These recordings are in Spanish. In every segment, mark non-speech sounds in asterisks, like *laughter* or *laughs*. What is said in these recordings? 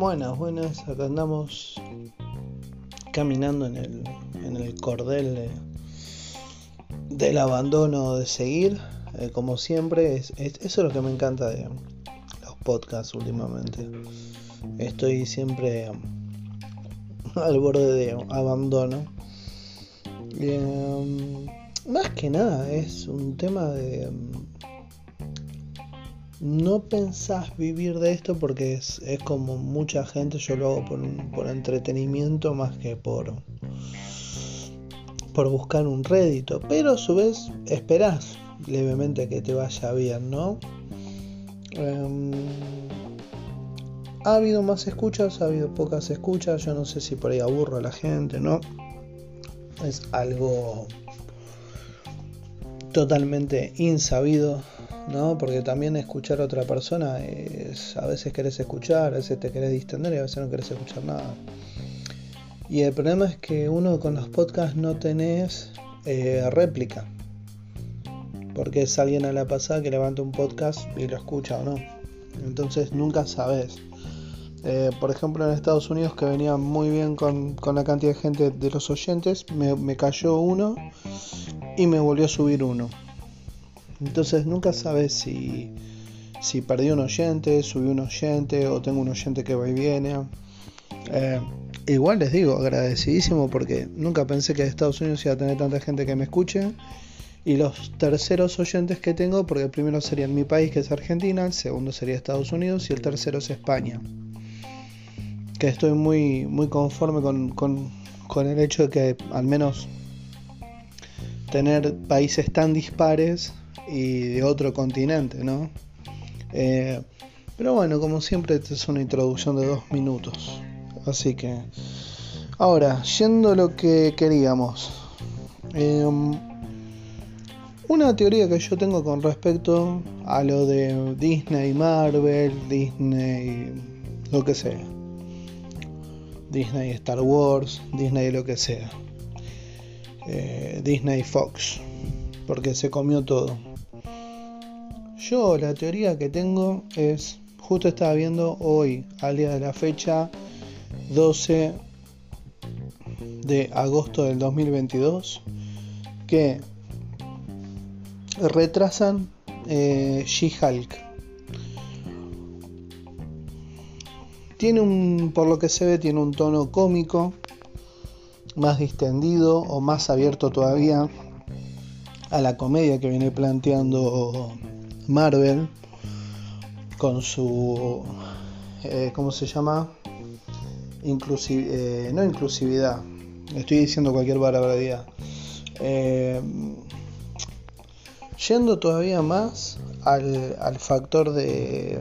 Buenas, buenas, acá andamos caminando en el, en el cordel del abandono de seguir, eh, como siempre, es, eso es lo que me encanta de los podcasts últimamente. Estoy siempre *laughs* al borde de abandono. Eh, más que nada, es un tema de no pensás vivir de esto porque es, como mucha gente, yo lo hago por, por entretenimiento más que por, por buscar un rédito, pero a su vez esperás levemente que te vaya bien, ¿no? Em, ha habido más escuchas, ha habido pocas escuchas, yo no sé si por ahí aburro a la gente, ¿no? Es algo totalmente insabido ¿no? Porque también escuchar a otra persona es, a veces querés escuchar, a veces te querés distender y a veces no querés escuchar nada. Y el problema es que uno con los podcasts no tenés eh, réplica. Porque es alguien a la pasada que levanta un podcast y lo escucha o no. Entonces nunca sabes. Eh, por ejemplo, en Estados Unidos, que venía muy bien con, la cantidad de gente de los oyentes, me cayó uno y me volvió a subir uno. Entonces nunca sabes si, si perdí un oyente, subí un oyente o tengo un oyente que va y viene. Eh, igual les digo, agradecidísimo porque nunca pensé que Estados Unidos iba a tener tanta gente que me escuche. Y los terceros oyentes que tengo, porque el primero sería mi país, que es Argentina, el segundo sería Estados Unidos y el tercero es España. Que estoy muy, muy conforme con, con el hecho de que al menos tener países tan dispares y de otro continente, ¿no? Eh, pero bueno, como siempre, esta es una introducción de dos minutos. Así que, ahora, yendo a lo que queríamos. Em, una teoría que yo tengo con respecto a lo de Disney, Marvel, Disney, lo que sea. Disney Star Wars, Disney lo que sea. Eh, Disney Fox, porque se comió todo. Yo la teoría que tengo es, justo estaba viendo hoy, al día de la fecha, 12 de agosto del 2022, que retrasan eh, She-Hulk. Tiene un, por lo que se ve, tiene un tono cómico, más distendido o más abierto todavía a la comedia que viene planteando Marvel con su eh, ¿cómo se llama? Eh, no inclusividad. Estoy diciendo cualquier barbaridad. Eh, yendo todavía más al, al factor de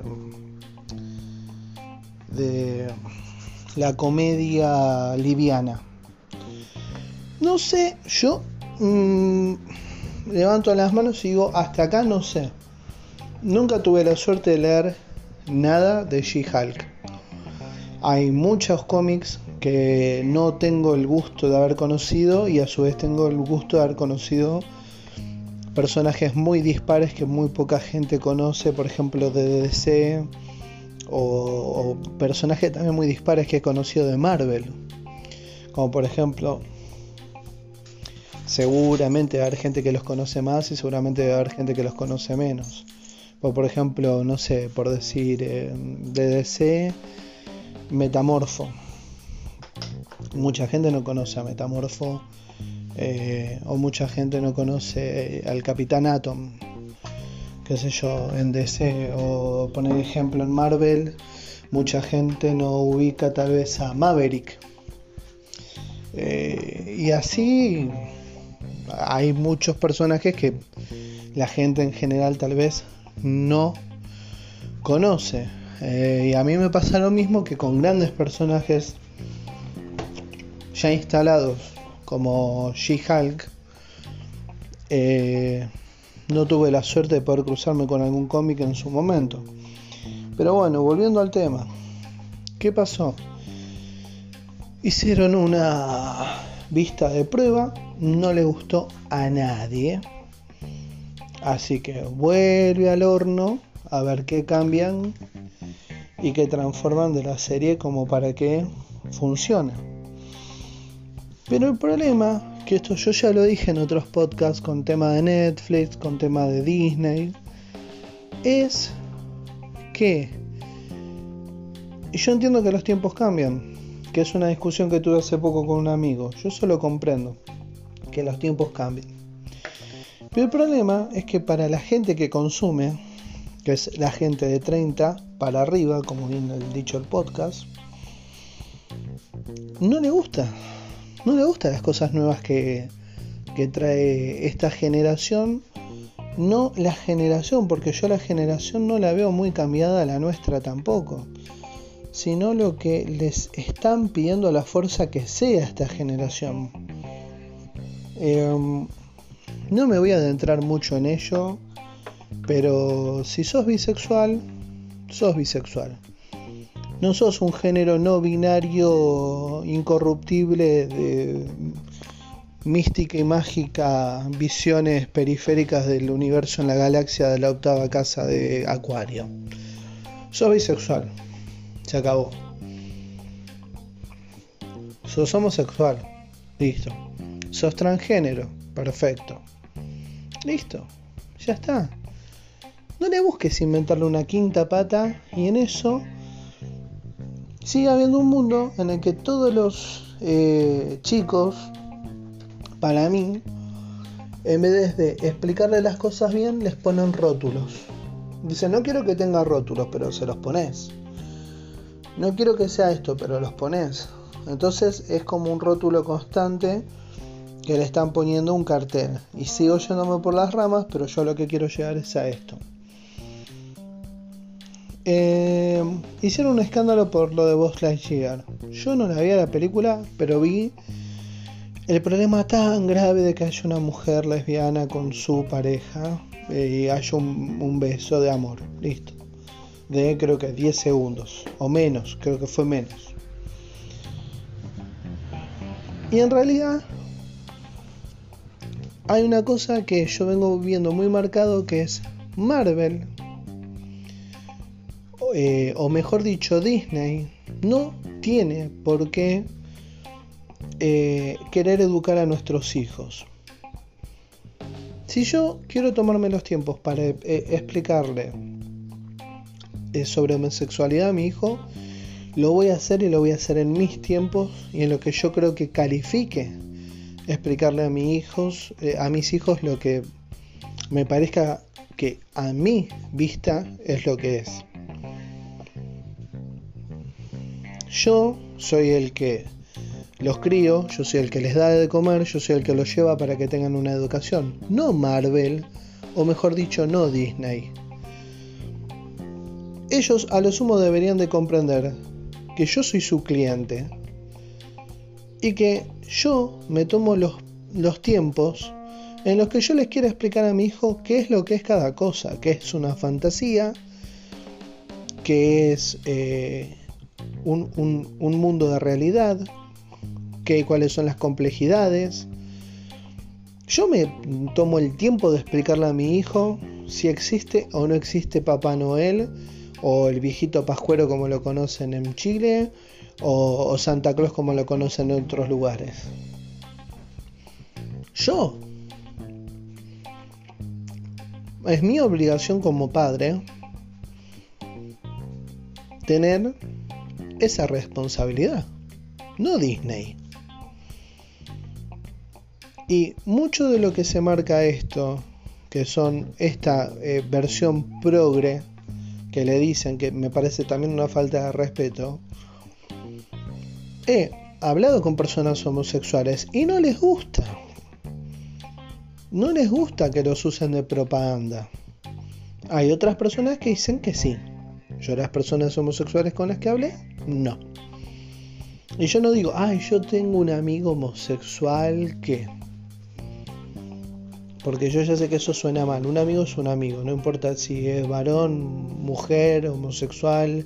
de la comedia liviana. No sé yo mm, levanto las manos y digo hasta acá no sé Nunca tuve la suerte de leer nada de She-Hulk. Hay muchos cómics que no tengo el gusto de haber conocido y a su vez tengo el gusto de haber conocido personajes muy dispares que muy poca gente conoce, por ejemplo de DC o, personajes también muy dispares que he conocido de Marvel, como por ejemplo seguramente va a haber gente que los conoce más y seguramente va a haber gente que los conoce menos. O por ejemplo, no sé, por decir, eh, DDC, Metamorfo. Mucha gente no conoce a Metamorfo. Eh, o mucha gente no conoce eh, al Capitán Atom. Qué sé yo, en DC. O poner ejemplo en Marvel. Mucha gente no ubica tal vez a Maverick. y así hay muchos personajes que la gente en general tal vez no conoce. Eh, y a mí me pasa lo mismo que con grandes personajes ya instalados como She-Hulk. Eh, no tuve la suerte de poder cruzarme con algún cómic en su momento. Pero bueno, volviendo al tema. ¿Qué pasó? Hicieron una vista de prueba, no le gustó a nadie. Así que vuelve al horno a ver qué cambian y que transforman de la serie como para que funcione. Pero el problema, que esto yo ya lo dije en otros podcasts con tema de Netflix, con tema de Disney, es que yo entiendo que los tiempos cambian, que es una discusión que tuve hace poco con un amigo. Yo solo comprendo que los tiempos cambian. El problema es que para la gente que consume, que es la gente de 30 para arriba, como bien dicho el podcast, no le gusta. No le gustan las cosas nuevas que, que trae esta generación. No la generación, porque yo la generación no la veo muy cambiada a la nuestra tampoco sino lo que les están pidiendo a la fuerza que sea esta generación. Em, no me voy a adentrar mucho en ello, pero si sos bisexual, sos bisexual. No sos un género no binario incorruptible de mística y mágica visiones periféricas del universo en la galaxia de la octava casa de Acuario. Sos bisexual se acabó. Sos homosexual, listo. Sos transgénero, perfecto. Listo, ya está. No le busques inventarle una quinta pata y en eso sigue habiendo un mundo en el que todos los eh, chicos, para mí, en vez de explicarle las cosas bien, les ponen rótulos. Dice, no quiero que tenga rótulos, pero se los pones no quiero que sea esto, pero los pones. Entonces es como un rótulo constante que le están poniendo un cartel. Y sigo yéndome por las ramas, pero yo lo que quiero llegar es a esto. Eh, hicieron un escándalo por lo de Buzz Lightyear. Yo no la vi a la película, pero vi el problema tan grave de que haya una mujer lesbiana con su pareja eh, y haya un beso de amor. Listo de creo que 10 segundos o menos, creo que fue menos. Y en realidad hay una cosa que yo vengo viendo muy marcado que es Marvel, eh, o mejor dicho Disney, no tiene por qué eh, querer educar a nuestros hijos. Si yo quiero tomarme los tiempos para eh, explicarle sobre homosexualidad a mi hijo, lo voy a hacer y lo voy a hacer en mis tiempos y en lo que yo creo que califique explicarle a mis hijos, eh, a mis hijos lo que me parezca que a mi vista es lo que es. Yo soy el que los crío, yo soy el que les da de comer, yo soy el que los lleva para que tengan una educación, no Marvel, o mejor dicho, no Disney. Ellos a lo sumo deberían de comprender que yo soy su cliente y que yo me tomo los, los tiempos en los que yo les quiero explicar a mi hijo qué es lo que es cada cosa, qué es una fantasía, qué es eh, un, un, mundo de realidad, qué, cuáles son las complejidades. Yo me tomo el tiempo de explicarle a mi hijo si existe o no existe Papá Noel o el viejito pascuero como lo conocen en Chile, o, Santa Claus como lo conocen en otros lugares. Yo. Es mi obligación como padre tener esa responsabilidad, no Disney. Y mucho de lo que se marca esto, que son esta eh, versión progre que le dicen, que me parece también una falta de respeto, he hablado con personas homosexuales y no les gusta. No les gusta que los usen de propaganda. Hay otras personas que dicen que sí. Yo las personas homosexuales con las que hablé, no. Y yo no digo, ay, yo tengo un amigo homosexual que... Porque yo ya sé que eso suena mal. Un amigo es un amigo, no importa si es varón, mujer, homosexual,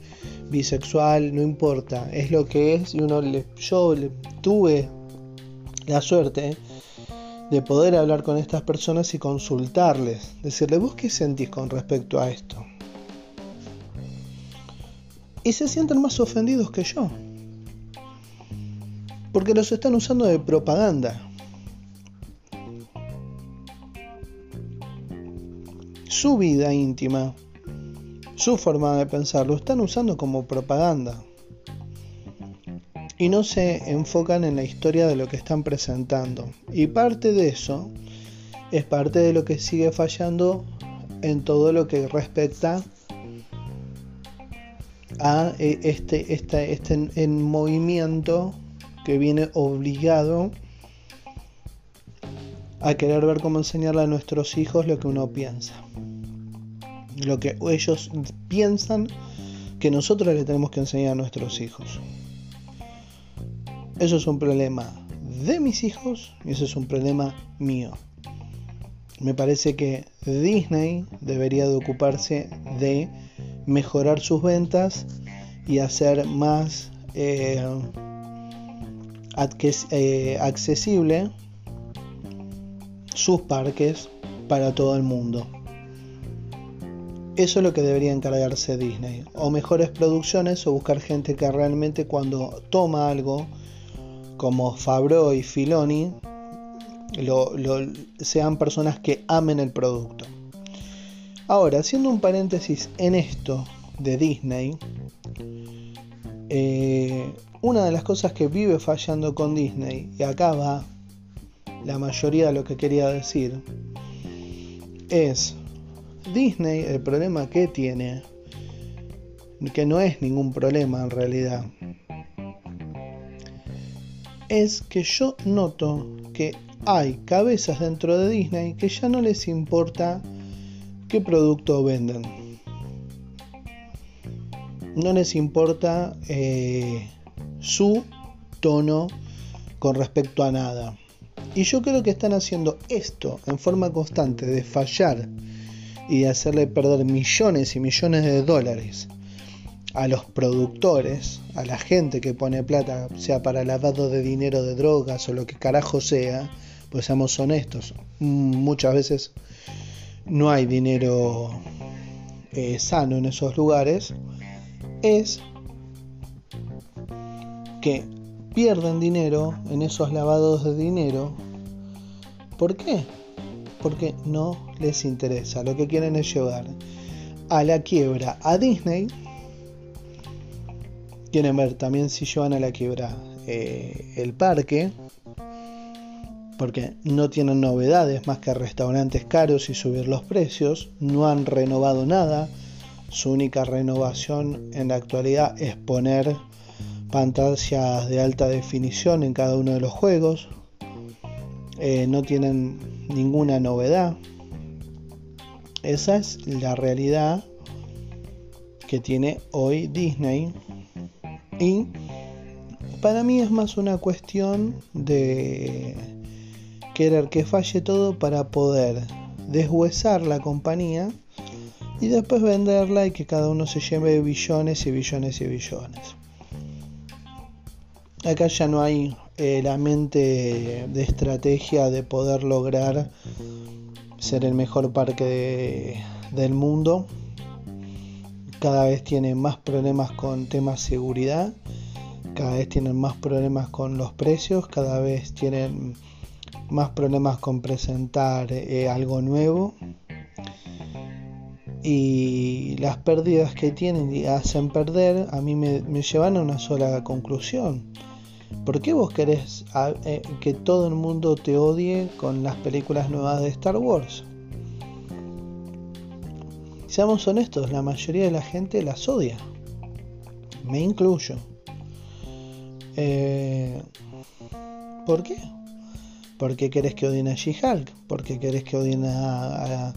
bisexual, no importa. Es lo que es y uno le, yo tuve la suerte de poder hablar con estas personas y consultarles. Decirle, ¿vos qué sentís con respecto a esto? y se sienten más ofendidos que yo. Porque los están usando de propaganda. Su vida íntima, su forma de pensar, lo están usando como propaganda. Y no se enfocan en la historia de lo que están presentando. Y parte de eso es parte de lo que sigue fallando en todo lo que respecta a eh, este, este, este movimiento que viene obligado a querer ver cómo enseñarle a nuestros hijos lo que uno piensa. Lo que ellos piensan que nosotros le tenemos que enseñar a nuestros hijos. Eso es un problema de mis hijos y eso es un problema mío. Me parece que Disney debería de ocuparse de mejorar sus ventas y hacer más eh, eh, accesible sus parques para todo el mundo. Eso es lo que debería encargarse Disney. O mejores producciones o buscar gente que realmente cuando toma algo como Fabro y Filoni sean personas que amen el producto. Ahora, haciendo un paréntesis en esto de Disney, eh, una de las cosas que vive fallando con Disney, y acá va la mayoría de lo que quería decir, es Disney, el problema que tiene, que no es ningún problema en realidad, es que yo noto que hay cabezas dentro de Disney que ya no les importa qué producto venden. No les importa eh, su tono con respecto a nada. Y yo creo que están haciendo esto en forma constante de fallar y hacerle perder millones y millones de dólares a los productores, a la gente que pone plata, sea para lavado de dinero de drogas o lo que carajo sea, pues seamos honestos, muchas veces no hay dinero eh, sano en esos lugares, es que pierden dinero en esos lavados de dinero. ¿Por qué? Porque no les interesa. Lo que quieren es llevar a la quiebra a Disney. Quieren ver también si llevan a la quiebra eh, el parque porque no tienen novedades más que restaurantes caros y subir los precios, no han renovado nada, su única renovación en la actualidad es poner pantallas de alta definición en cada uno de los juegos, eh, no tienen ninguna novedad, esa es la realidad que tiene hoy Disney y para mí es más una cuestión de querer que falle todo para poder deshuesar la compañía y después venderla y que cada uno se lleve billones y billones y billones. Acá ya no hay eh, la mente de estrategia de poder lograr ser el mejor parque del mundo. Cada vez tienen más problemas con temas seguridad, cada vez tienen más problemas con los precios, cada vez tienen más problemas con presentar eh, algo nuevo y las pérdidas que tienen y hacen perder a mí me, llevan a una sola conclusión. ¿Por qué vos querés eh, que todo el mundo te odie con las películas nuevas de Star Wars? Seamos honestos, la mayoría de la gente las odia. Me incluyo. Eh, ¿Por qué? ¿Por qué querés que odien a She-Hulk? ¿Por qué querés que odien a,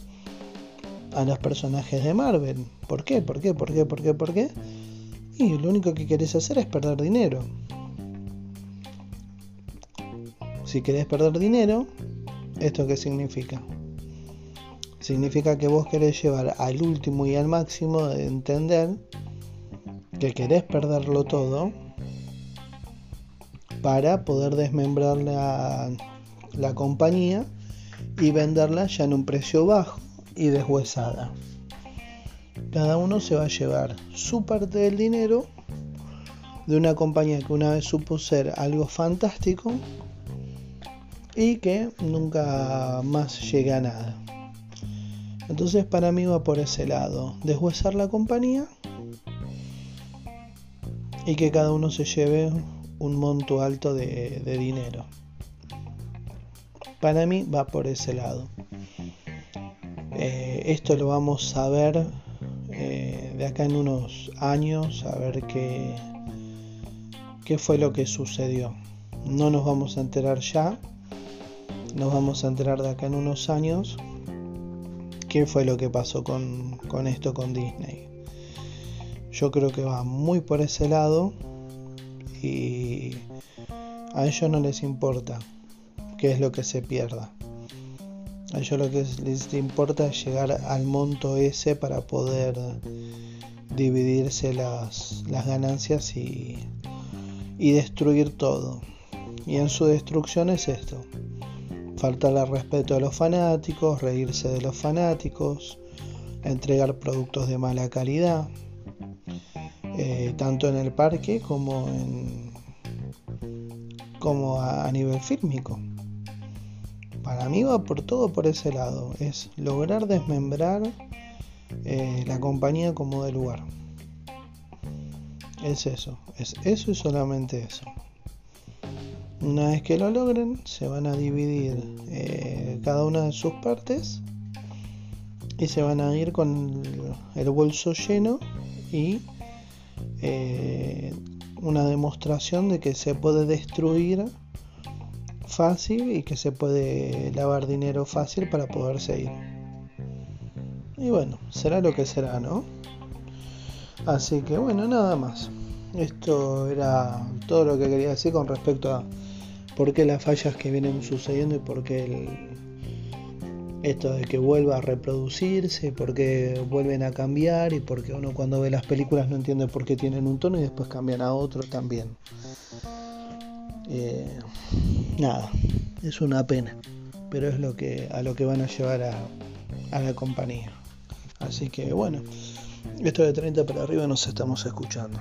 a, los personajes de Marvel? ¿Por qué? ¿Por qué? ¿Por qué? ¿Por qué? ¿Por qué? Y lo único que querés hacer es perder dinero. Si querés perder dinero, ¿esto qué significa? Significa que vos querés llevar al último y al máximo de entender que querés perderlo todo para poder desmembrar la, la compañía y venderla ya en un precio bajo y deshuesada. cada uno se va a llevar su parte del dinero de una compañía que una vez supo ser algo fantástico y que nunca más llega a nada. Entonces para mí va por ese lado, deshuesar la compañía y que cada uno se lleve un monto alto de, dinero. Para mí va por ese lado. Eh, esto lo vamos a ver eh, de acá en unos años, a ver qué, qué fue lo que sucedió. No nos vamos a enterar ya, nos vamos a enterar de acá en unos años qué fue lo que pasó con, con esto con Disney. Yo creo que va muy por ese lado y a ellos no les importa qué es lo que se pierda. A ellos lo que les importa es llegar al monto ese para poder dividirse las, las ganancias y, y destruir todo. Y en su destrucción es esto. Faltarle respeto a los fanáticos, reírse de los fanáticos, entregar productos de mala calidad, eh, tanto en el parque como en como a, nivel fílmico. Para mí va por todo por ese lado, es lograr desmembrar eh, la compañía como de lugar. Es eso, es eso y solamente eso. Una vez que lo logren, se van a dividir eh, cada una de sus partes y se van a ir con el bolso lleno y eh, una demostración de que se puede destruir fácil y que se puede lavar dinero fácil para poder seguir. Y bueno, será lo que será, ¿no? Así que bueno, nada más. Esto era todo lo que quería decir con respecto a por qué las fallas que vienen sucediendo y por qué esto de que vuelva a reproducirse, por qué vuelven a cambiar y por qué uno cuando ve las películas no entiende por qué tienen un tono y después cambian a otro también. Eh, nada, es una pena, pero es lo que a lo que van a llevar a, a la compañía. Así que bueno, esto de 30 para arriba nos estamos escuchando.